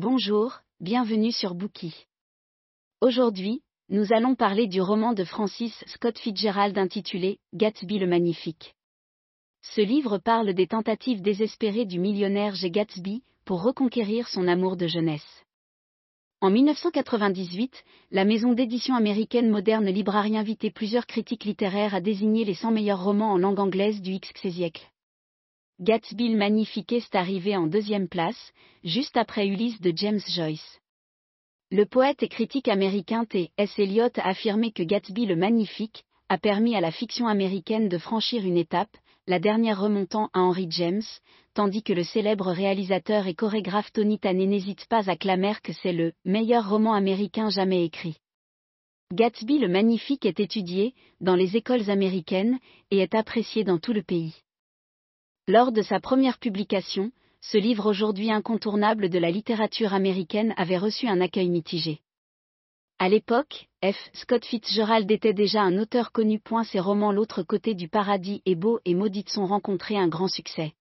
Bonjour, bienvenue sur Bookie. Aujourd'hui, nous allons parler du roman de Francis Scott Fitzgerald intitulé Gatsby le Magnifique. Ce livre parle des tentatives désespérées du millionnaire G. Gatsby pour reconquérir son amour de jeunesse. En 1998, la maison d'édition américaine moderne Library invitait plusieurs critiques littéraires à désigner les 100 meilleurs romans en langue anglaise du XXe siècle. Gatsby le Magnifique est arrivé en deuxième place, juste après Ulysse de James Joyce. Le poète et critique américain T. S. Eliot a affirmé que Gatsby le Magnifique a permis à la fiction américaine de franchir une étape, la dernière remontant à Henry James, tandis que le célèbre réalisateur et chorégraphe Tony Tanner n'hésite pas à clamer que c'est le meilleur roman américain jamais écrit. Gatsby le Magnifique est étudié dans les écoles américaines et est apprécié dans tout le pays. Lors de sa première publication, ce livre aujourd'hui incontournable de la littérature américaine avait reçu un accueil mitigé. À l'époque, F. Scott Fitzgerald était déjà un auteur connu. Ses romans L'autre côté du paradis et Beau et Maudite sont rencontrés un grand succès.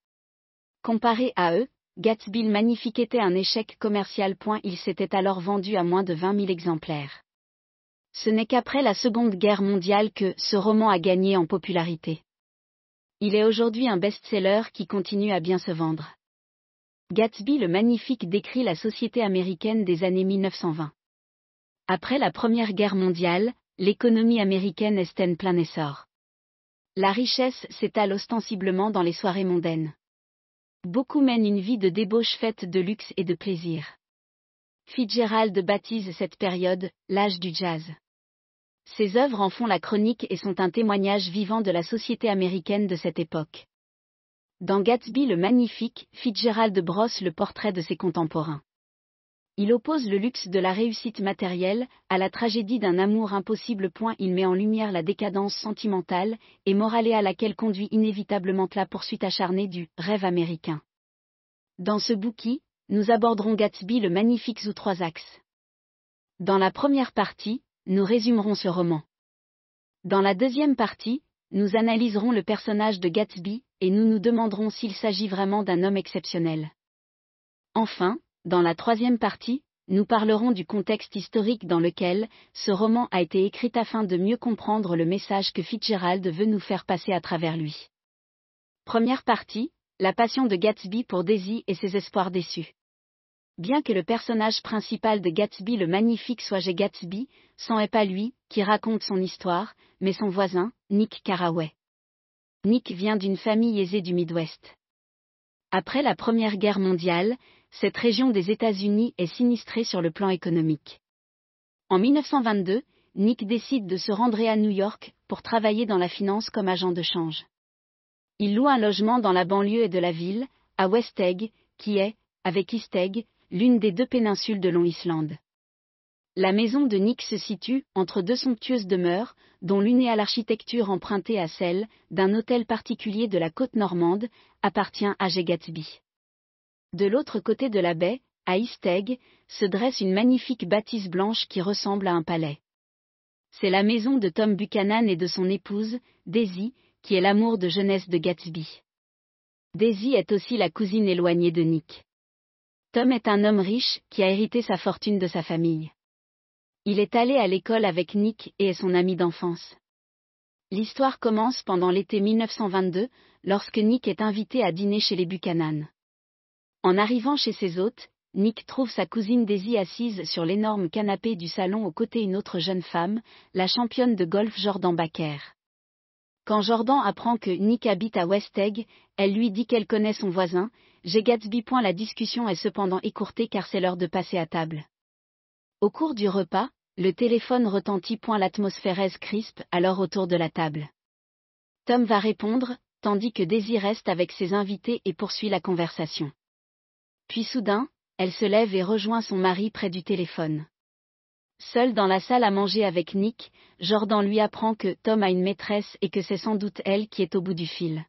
Comparé à eux, Gatsby le Magnifique était un échec commercial. Il s'était alors vendu à moins de 20 000 exemplaires. Ce n'est qu'après la Seconde Guerre mondiale que ce roman a gagné en popularité. Il est aujourd'hui un best-seller qui continue à bien se vendre. Gatsby le Magnifique décrit la société américaine des années 1920. Après la Première Guerre mondiale, l'économie américaine est en plein essor. La richesse s'étale ostensiblement dans les soirées mondaines. Beaucoup mènent une vie de débauche faite de luxe et de plaisir. Fitzgerald baptise cette période l'âge du jazz. Ses œuvres en font la chronique et sont un témoignage vivant de la société américaine de cette époque. Dans Gatsby le Magnifique, Fitzgerald brosse le portrait de ses contemporains. Il oppose le luxe de la réussite matérielle à la tragédie d'un amour impossible. Il met en lumière la décadence sentimentale et morale à laquelle conduit inévitablement la poursuite acharnée du rêve américain. Dans ce bouquin, nous aborderons Gatsby le Magnifique sous trois axes. Dans la première partie, nous résumerons ce roman. Dans la deuxième partie, nous analyserons le personnage de Gatsby, et nous nous demanderons s'il s'agit vraiment d'un homme exceptionnel. Enfin, dans la troisième partie, nous parlerons du contexte historique dans lequel ce roman a été écrit afin de mieux comprendre le message que Fitzgerald veut nous faire passer à travers lui. Première partie, la passion de Gatsby pour Daisy et ses espoirs déçus. Bien que le personnage principal de Gatsby le magnifique soit J. Gatsby, ce n'est pas lui qui raconte son histoire, mais son voisin, Nick Carraway. Nick vient d'une famille aisée du Midwest. Après la Première Guerre mondiale, cette région des États-Unis est sinistrée sur le plan économique. En 1922, Nick décide de se rendre à New York pour travailler dans la finance comme agent de change. Il loue un logement dans la banlieue de la ville, à West Egg, qui est, avec East Egg, l'une des deux péninsules de Long Island. La maison de Nick se situe entre deux somptueuses demeures, dont l'une est à l'architecture empruntée à celle d'un hôtel particulier de la côte normande, appartient à G. Gatsby. De l'autre côté de la baie, à East Egg, se dresse une magnifique bâtisse blanche qui ressemble à un palais. C'est la maison de Tom Buchanan et de son épouse, Daisy, qui est l'amour de jeunesse de Gatsby. Daisy est aussi la cousine éloignée de Nick. Tom est un homme riche qui a hérité sa fortune de sa famille. Il est allé à l'école avec Nick et est son ami d'enfance. L'histoire commence pendant l'été 1922, lorsque Nick est invité à dîner chez les Buchanan. En arrivant chez ses hôtes, Nick trouve sa cousine Daisy assise sur l'énorme canapé du salon aux côtés d'une autre jeune femme, la championne de golf Jordan Baker. Quand Jordan apprend que Nick habite à West Egg, elle lui dit qu'elle connaît son voisin. J'ai Gatsby. La discussion est cependant écourtée car c'est l'heure de passer à table. Au cours du repas, le téléphone retentit. L'atmosphère est crispe alors autour de la table. Tom va répondre, tandis que Daisy reste avec ses invités et poursuit la conversation. Puis soudain, elle se lève et rejoint son mari près du téléphone. Seul dans la salle à manger avec Nick, Jordan lui apprend que Tom a une maîtresse et que c'est sans doute elle qui est au bout du fil.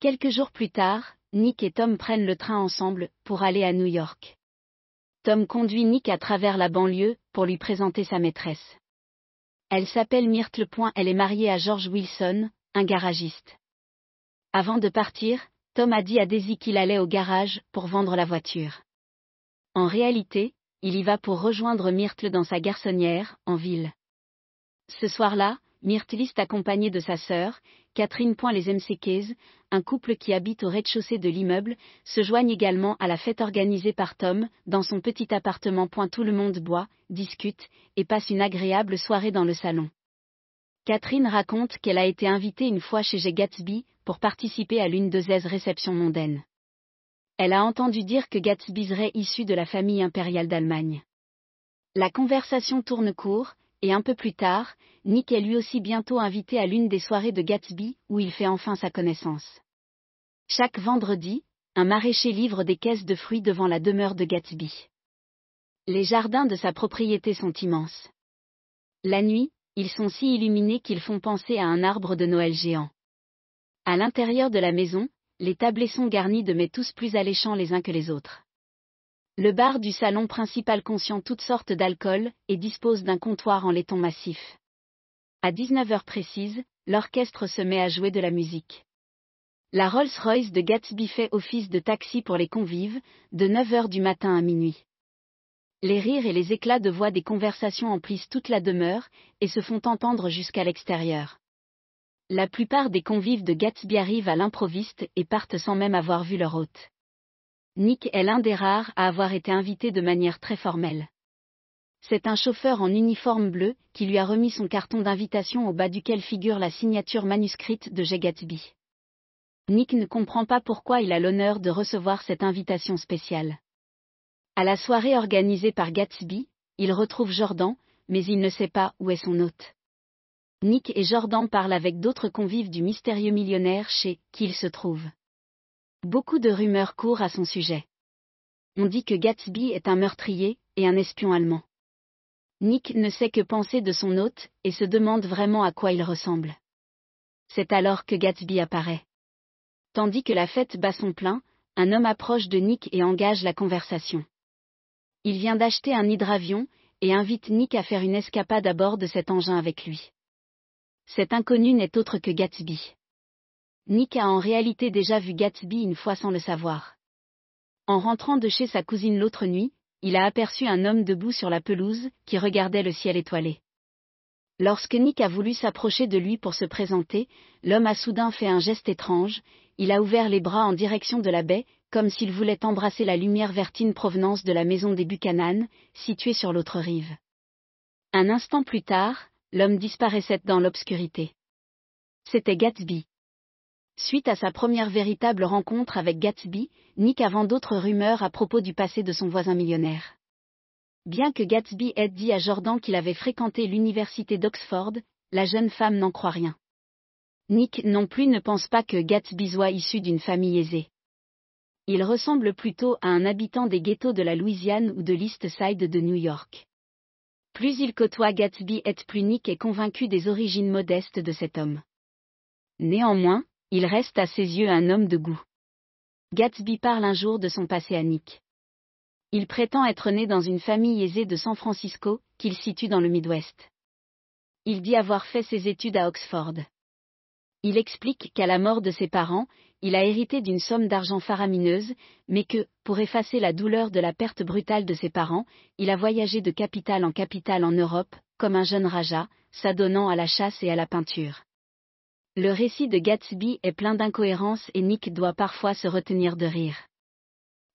Quelques jours plus tard, Nick et Tom prennent le train ensemble pour aller à New York. Tom conduit Nick à travers la banlieue pour lui présenter sa maîtresse. Elle s'appelle Myrtle. Elle est mariée à George Wilson, un garagiste. Avant de partir, Tom a dit à Daisy qu'il allait au garage pour vendre la voiture. En réalité, il y va pour rejoindre Myrtle dans sa garçonnière, en ville. Ce soir-là, Myrtle est accompagnée de sa sœur, Catherine Point les MCKs, un couple qui habite au rez-de-chaussée de l'immeuble, se joignent également à la fête organisée par Tom, dans son petit appartement. Point tout le monde boit, discute, et passe une agréable soirée dans le salon. Catherine raconte qu'elle a été invitée une fois chez G. Gatsby, pour participer à l'une de ses réceptions mondaines. Elle a entendu dire que Gatsby serait issu de la famille impériale d'Allemagne. La conversation tourne court, et un peu plus tard, Nick est lui aussi bientôt invité à l'une des soirées de Gatsby, où il fait enfin sa connaissance. Chaque vendredi, un maraîcher livre des caisses de fruits devant la demeure de Gatsby. Les jardins de sa propriété sont immenses. La nuit, ils sont si illuminés qu'ils font penser à un arbre de Noël géant. À l'intérieur de la maison, les tablés sont garnis de mets tous plus alléchants les uns que les autres. Le bar du salon principal contient toutes sortes d'alcool et dispose d'un comptoir en laiton massif. À 19 heures précises, l'orchestre se met à jouer de la musique. La Rolls-Royce de Gatsby fait office de taxi pour les convives, de 9 heures du matin à minuit. Les rires et les éclats de voix des conversations emplissent toute la demeure, et se font entendre jusqu'à l'extérieur. La plupart des convives de Gatsby arrivent à l'improviste et partent sans même avoir vu leur hôte. Nick est l'un des rares à avoir été invité de manière très formelle. C'est un chauffeur en uniforme bleu qui lui a remis son carton d'invitation au bas duquel figure la signature manuscrite de J. Gatsby. Nick ne comprend pas pourquoi il a l'honneur de recevoir cette invitation spéciale. À la soirée organisée par Gatsby, il retrouve Jordan, mais il ne sait pas où est son hôte. Nick et Jordan parlent avec d'autres convives du mystérieux millionnaire chez qui il se trouve. Beaucoup de rumeurs courent à son sujet. On dit que Gatsby est un meurtrier et un espion allemand. Nick ne sait que penser de son hôte et se demande vraiment à quoi il ressemble. C'est alors que Gatsby apparaît. Tandis que la fête bat son plein, un homme approche de Nick et engage la conversation. Il vient d'acheter un hydravion et invite Nick à faire une escapade à bord de cet engin avec lui. Cet inconnu n'est autre que Gatsby. Nick a en réalité déjà vu Gatsby une fois sans le savoir. En rentrant de chez sa cousine l'autre nuit, il a aperçu un homme debout sur la pelouse, qui regardait le ciel étoilé. Lorsque Nick a voulu s'approcher de lui pour se présenter, l'homme a soudain fait un geste étrange, il a ouvert les bras en direction de la baie, comme s'il voulait embrasser la lumière vertine provenance de la maison des Buchanan, située sur l'autre rive. Un instant plus tard, l'homme disparaissait dans l'obscurité. C'était Gatsby. Suite à sa première véritable rencontre avec Gatsby, Nick avant d'autres rumeurs à propos du passé de son voisin millionnaire. Bien que Gatsby ait dit à Jordan qu'il avait fréquenté l'université d'Oxford, la jeune femme n'en croit rien. Nick non plus ne pense pas que Gatsby soit issu d'une famille aisée. Il ressemble plutôt à un habitant des ghettos de la Louisiane ou de l'East Side de New York. Plus il côtoie Gatsby et plus Nick est convaincu des origines modestes de cet homme. Néanmoins, il reste à ses yeux un homme de goût. Gatsby parle un jour de son passé à Nick. Il prétend être né dans une famille aisée de San Francisco, qu'il situe dans le Midwest. Il dit avoir fait ses études à Oxford. Il explique qu'à la mort de ses parents, il a hérité d'une somme d'argent faramineuse, mais que, pour effacer la douleur de la perte brutale de ses parents, il a voyagé de capitale en capitale en Europe, comme un jeune raja, s'adonnant à la chasse et à la peinture. Le récit de Gatsby est plein d'incohérences et Nick doit parfois se retenir de rire.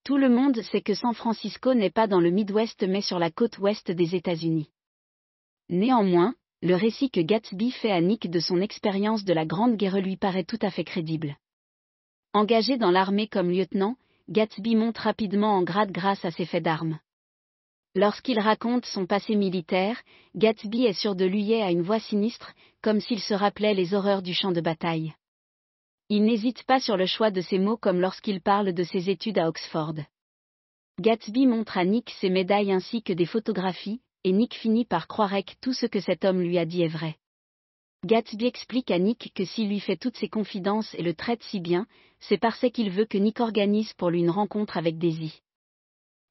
Tout le monde sait que San Francisco n'est pas dans le Midwest mais sur la côte ouest des États-Unis. Néanmoins, le récit que Gatsby fait à Nick de son expérience de la Grande Guerre lui paraît tout à fait crédible. Engagé dans l'armée comme lieutenant, Gatsby monte rapidement en grade grâce à ses faits d'armes. Lorsqu'il raconte son passé militaire, Gatsby est sûr de lui à une voix sinistre, comme s'il se rappelait les horreurs du champ de bataille. Il n'hésite pas sur le choix de ses mots comme lorsqu'il parle de ses études à Oxford. Gatsby montre à Nick ses médailles ainsi que des photographies, et Nick finit par croire que tout ce que cet homme lui a dit est vrai. Gatsby explique à Nick que s'il lui fait toutes ses confidences et le traite si bien, c'est parce qu'il veut que Nick organise pour lui une rencontre avec Daisy.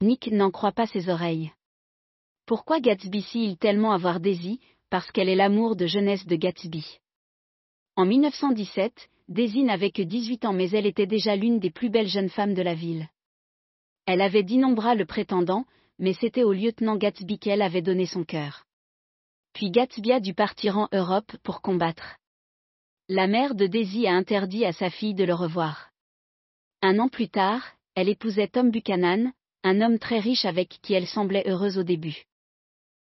Nick n'en croit pas ses oreilles. Pourquoi Gatsby s'il tellement avoir Daisy? Parce qu'elle est l'amour de jeunesse de Gatsby. En 1917, Daisy n'avait que 18 ans mais elle était déjà l'une des plus belles jeunes femmes de la ville. Elle avait d'innombrables prétendants, mais c'était au lieutenant Gatsby qu'elle avait donné son cœur. Puis Gatsby a dû partir en Europe pour combattre. La mère de Daisy a interdit à sa fille de le revoir. Un an plus tard, elle épousait Tom Buchanan, un homme très riche avec qui elle semblait heureuse au début.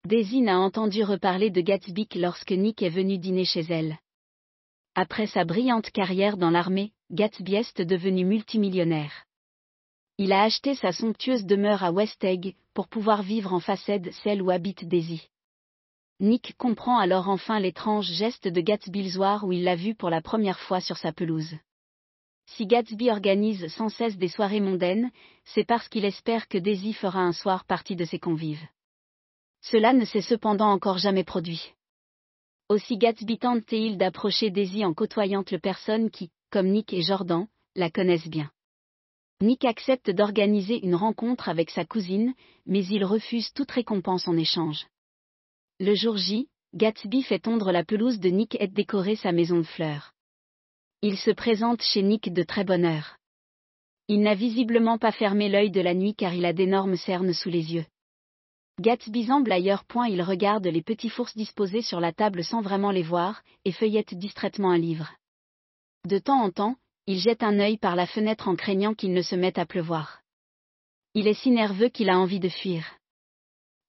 Daisy n'a entendu reparler de Gatsby lorsque Nick est venu dîner chez elle. Après sa brillante carrière dans l'armée, Gatsby est devenu multimillionnaire. Il a acheté sa somptueuse demeure à West Egg, pour pouvoir vivre en façade celle où habite Daisy. Nick comprend alors enfin l'étrange geste de Gatsby où il l'a vu pour la première fois sur sa pelouse. Si Gatsby organise sans cesse des soirées mondaines, c'est parce qu'il espère que Daisy fera un soir partie de ses convives. Cela ne s'est cependant encore jamais produit. Aussi Gatsby tente-t-il d'approcher Daisy en côtoyant le personne qui, comme Nick et Jordan, la connaissent bien. Nick accepte d'organiser une rencontre avec sa cousine, mais il refuse toute récompense en échange. Le jour J, Gatsby fait tondre la pelouse de Nick et décorer sa maison de fleurs. Il se présente chez Nick de très bonne heure. Il n'a visiblement pas fermé l'œil de la nuit car il a d'énormes cernes sous les yeux. Gatsby semble ailleurs point il regarde les petits fours disposés sur la table sans vraiment les voir, et feuillette distraitement un livre. De temps en temps, il jette un œil par la fenêtre en craignant qu'il ne se mette à pleuvoir. Il est si nerveux qu'il a envie de fuir.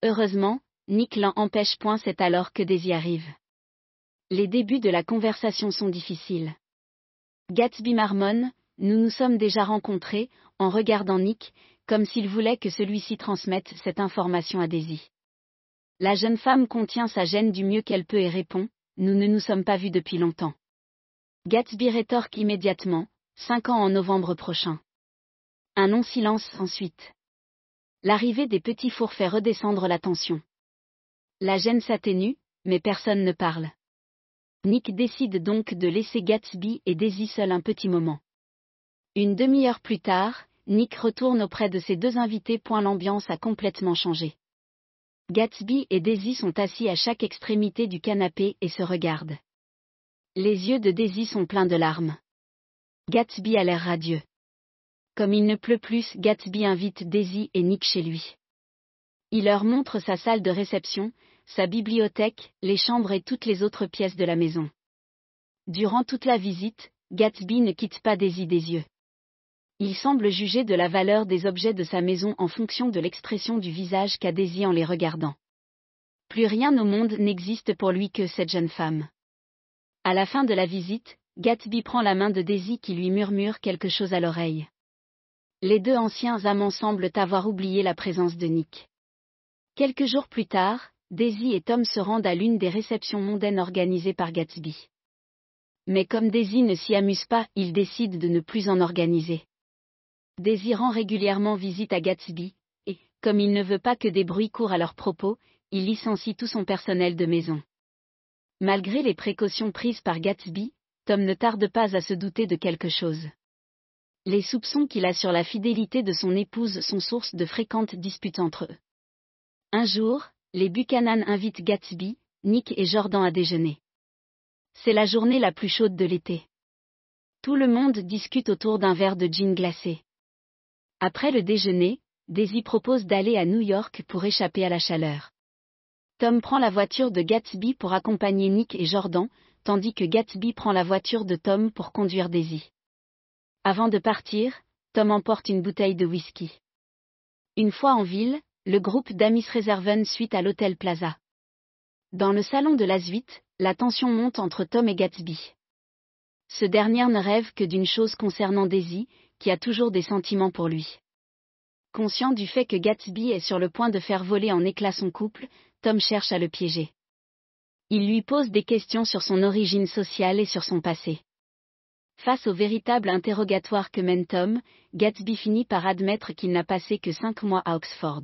Heureusement, Nick l'en empêche point c'est alors que Daisy arrive. Les débuts de la conversation sont difficiles. Gatsby marmonne, nous nous sommes déjà rencontrés, en regardant Nick, comme s'il voulait que celui-ci transmette cette information à Daisy. La jeune femme contient sa gêne du mieux qu'elle peut et répond, nous ne nous sommes pas vus depuis longtemps. Gatsby rétorque immédiatement, cinq ans en novembre prochain. Un non-silence ensuite. L'arrivée des petits fours fait redescendre la tension. La gêne s'atténue, mais personne ne parle. Nick décide donc de laisser Gatsby et Daisy seuls un petit moment. Une demi-heure plus tard, Nick retourne auprès de ses deux invités. Point l'ambiance a complètement changé. Gatsby et Daisy sont assis à chaque extrémité du canapé et se regardent. Les yeux de Daisy sont pleins de larmes. Gatsby a l'air radieux. Comme il ne pleut plus, Gatsby invite Daisy et Nick chez lui. Il leur montre sa salle de réception, sa bibliothèque, les chambres et toutes les autres pièces de la maison. Durant toute la visite, Gatsby ne quitte pas Daisy des yeux. Il semble juger de la valeur des objets de sa maison en fonction de l'expression du visage qu'a Daisy en les regardant. Plus rien au monde n'existe pour lui que cette jeune femme. À la fin de la visite, Gatsby prend la main de Daisy qui lui murmure quelque chose à l'oreille. Les deux anciens amants semblent avoir oublié la présence de Nick. Quelques jours plus tard, Daisy et Tom se rendent à l'une des réceptions mondaines organisées par Gatsby. Mais comme Daisy ne s'y amuse pas, ils décident de ne plus en organiser. Daisy rend régulièrement visite à Gatsby, et, comme il ne veut pas que des bruits courent à leur propos, il licencie tout son personnel de maison. Malgré les précautions prises par Gatsby, Tom ne tarde pas à se douter de quelque chose. Les soupçons qu'il a sur la fidélité de son épouse sont source de fréquentes disputes entre eux. Un jour, les Buchanan invitent Gatsby, Nick et Jordan à déjeuner. C'est la journée la plus chaude de l'été. Tout le monde discute autour d'un verre de gin glacé. Après le déjeuner, Daisy propose d'aller à New York pour échapper à la chaleur. Tom prend la voiture de Gatsby pour accompagner Nick et Jordan, tandis que Gatsby prend la voiture de Tom pour conduire Daisy. Avant de partir, Tom emporte une bouteille de whisky. Une fois en ville, le groupe d'amis réserven suite à l'hôtel Plaza. Dans le salon de la suite, la tension monte entre Tom et Gatsby. Ce dernier ne rêve que d'une chose concernant Daisy, qui a toujours des sentiments pour lui. Conscient du fait que Gatsby est sur le point de faire voler en éclats son couple, Tom cherche à le piéger. Il lui pose des questions sur son origine sociale et sur son passé. Face au véritable interrogatoire que mène Tom, Gatsby finit par admettre qu'il n'a passé que cinq mois à Oxford.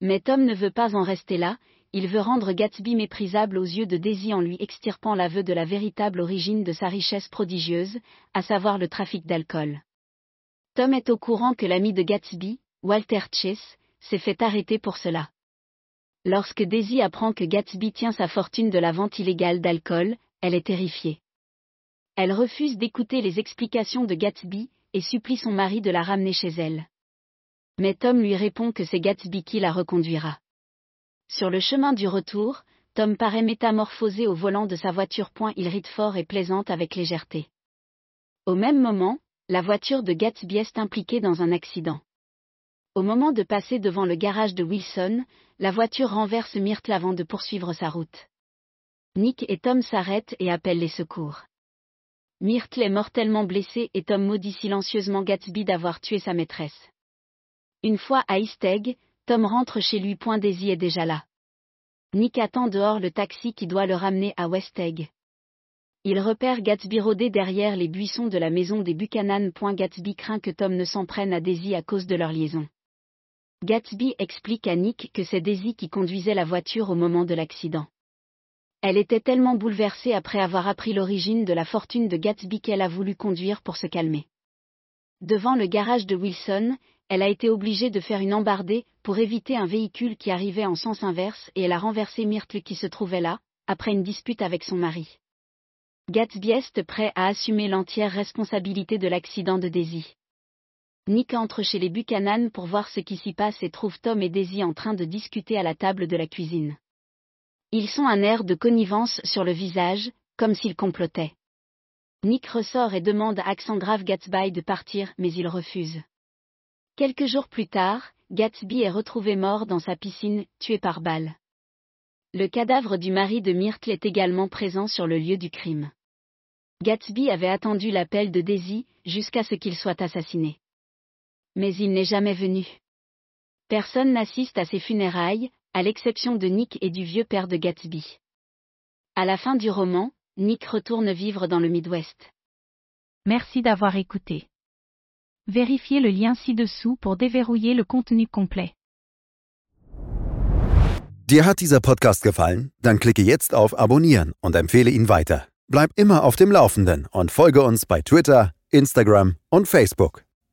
Mais Tom ne veut pas en rester là, il veut rendre Gatsby méprisable aux yeux de Daisy en lui extirpant l'aveu de la véritable origine de sa richesse prodigieuse, à savoir le trafic d'alcool. Tom est au courant que l'ami de Gatsby, Walter Chase, s'est fait arrêter pour cela. Lorsque Daisy apprend que Gatsby tient sa fortune de la vente illégale d'alcool, elle est terrifiée. Elle refuse d'écouter les explications de Gatsby, et supplie son mari de la ramener chez elle. Mais Tom lui répond que c'est Gatsby qui la reconduira. Sur le chemin du retour, Tom paraît métamorphosé au volant de sa voiture. Il rite fort et plaisante avec légèreté. Au même moment, la voiture de Gatsby est impliquée dans un accident. Au moment de passer devant le garage de Wilson, la voiture renverse Myrtle avant de poursuivre sa route. Nick et Tom s'arrêtent et appellent les secours. Myrtle est mortellement blessée et Tom maudit silencieusement Gatsby d'avoir tué sa maîtresse. Une fois à East Egg, Tom rentre chez lui. Daisy est déjà là. Nick attend dehors le taxi qui doit le ramener à West Egg. Il repère Gatsby rôder derrière les buissons de la maison des Buchanan. Gatsby craint que Tom ne s'en prenne à Daisy à cause de leur liaison. Gatsby explique à Nick que c'est Daisy qui conduisait la voiture au moment de l'accident. Elle était tellement bouleversée après avoir appris l'origine de la fortune de Gatsby qu'elle a voulu conduire pour se calmer. Devant le garage de Wilson, elle a été obligée de faire une embardée pour éviter un véhicule qui arrivait en sens inverse et elle a renversé Myrtle qui se trouvait là, après une dispute avec son mari. Gatsby est prêt à assumer l'entière responsabilité de l'accident de Daisy. Nick entre chez les Buchanan pour voir ce qui s'y passe et trouve Tom et Daisy en train de discuter à la table de la cuisine. Ils sont un air de connivence sur le visage, comme s'ils complotaient. Nick ressort et demande à accent grave Gatsby de partir, mais il refuse. Quelques jours plus tard, Gatsby est retrouvé mort dans sa piscine, tué par balle. Le cadavre du mari de Myrtle est également présent sur le lieu du crime. Gatsby avait attendu l'appel de Daisy, jusqu'à ce qu'il soit assassiné. Mais il n'est jamais venu. Personne n'assiste à ses funérailles, à l'exception de Nick et du vieux père de Gatsby. À la fin du roman, Nick retourne vivre dans le Midwest. Merci d'avoir écouté. Vérifiez le lien ci-dessous pour déverrouiller le contenu complet. Dir hat dieser Podcast gefallen? Dann klicke jetzt auf Abonnieren und empfehle ihn weiter. Bleib immer auf dem Laufenden und folge uns bei Twitter, Instagram und Facebook.